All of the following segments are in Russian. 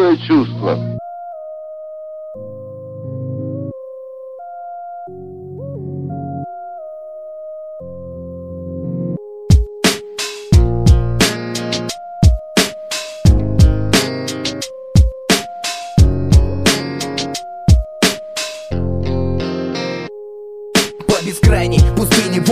такое чувство. бескрайней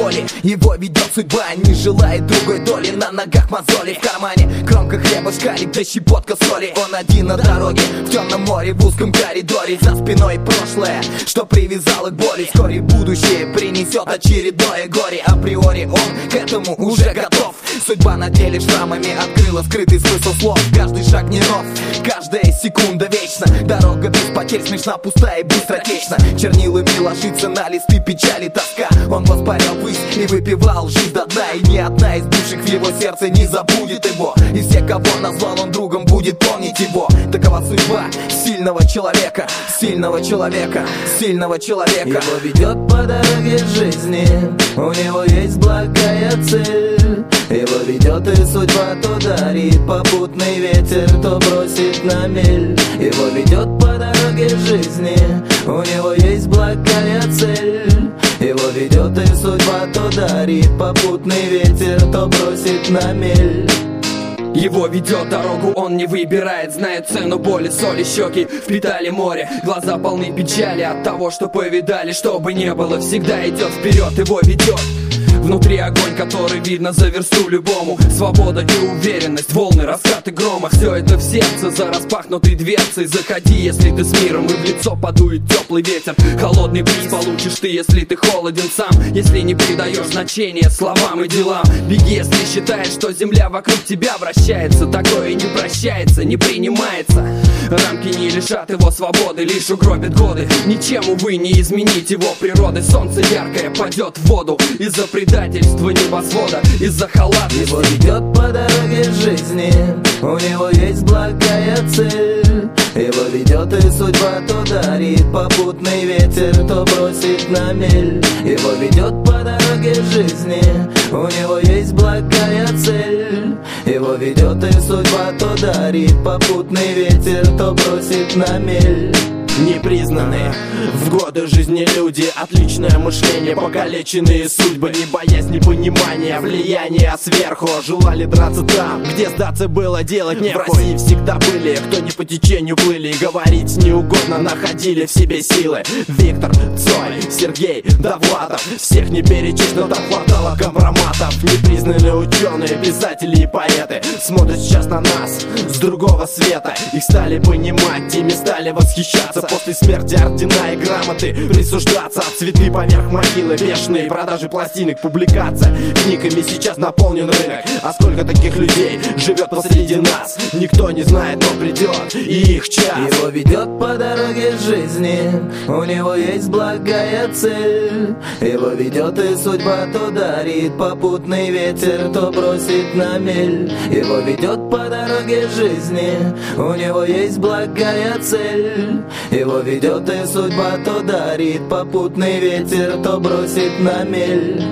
воли Его ведет судьба, не желает другой доли. На ногах мозоли, в кармане кромка хлеба, шкалик да щепотка соли. Он один на дороге, в темном море, в узком коридоре. За спиной прошлое, что привязало к боли. Вскоре будущее принесет очередное горе. Априори он к этому уже готов. Судьба на деле шрамами открыла скрытый смысл слов. Каждый шаг не нов, каждая секунда вечна Дорога без потерь смешна, пустая и быстротечна. Чернилами ложится на листы печали тоска. Он воспарял высь и выпивал жизнь до дна И ни одна из бывших в его сердце не забудет его. И все, кого назвал он другом, будет помнить его. Такова судьба сильного человека Сильного человека, сильного человека. Его ведет по дороге жизни У него есть благая цель. Его ведет и судьба То дарит попутный ветер То бросит на мель. Его ведет по дороге жизни У него есть благая цель ведет и судьба То дарит. Попутный ветер То бросит на мель. Его ведет дорогу, он не выбирает Знает цену боли, соли, щеки. Впитали море Глаза полны печали от того, что повидали. Что бы не было, всегда идет вперед, его ведет Внутри огонь, который видно за версту любому. Свобода и уверенность, волны, раскаты грома. Все это в сердце за распахнутой дверцей. Заходи, если ты с миром и в лицо подует теплый ветер. Холодный бриз получишь ты, если ты холоден сам. Если не придаешь значения словам и делам. Беги, если считаешь, что земля вокруг тебя вращается. Такое не прощается, не принимается. Рамки не лишат его свободы, лишь угробят годы. Ничем, увы, не изменить его природы. Солнце яркое падет в воду из-за предательства небосвода Из-за халатности Его ведет по дороге жизни У него есть благая цель. Его ведет и судьба То дарит попутный ветер То бросит на мель. Его ведет по дороге жизни У него есть благая цель. Его ведет и судьба То дарит попутный ветер То бросит на мель Непризнанные в годы жизни люди Отличное мышление, покалеченные судьбы Не боясь непонимания, влияния сверху. Желали драться там, где сдаться было делать нехуй В России всегда были, кто не по течению плыли Говорить неугодно, находили в себе силы. Виктор, Цой, Сергей, Довладов Всех не перечесть, но там хватало компроматов Непризнанные ученые, писатели и поэты Смотрят сейчас на нас с другого света. Их стали понимать, ими стали восхищаться. После смерти ордена и грамоты Присуждаться. Цветы поверх могилы Бешеные продажи пластинок, публикация. Книгами сейчас наполнен рынок. А сколько таких людей живет посреди нас? Никто не знает, но придет и их час. Его ведет по дороге жизни. У него есть благая цель. Его ведет и судьба То дарит попутный ветер То бросит на мель Его ведет по дороге жизни. У него есть благая цель его ведет и судьба То дарит попутный ветер То бросит на мель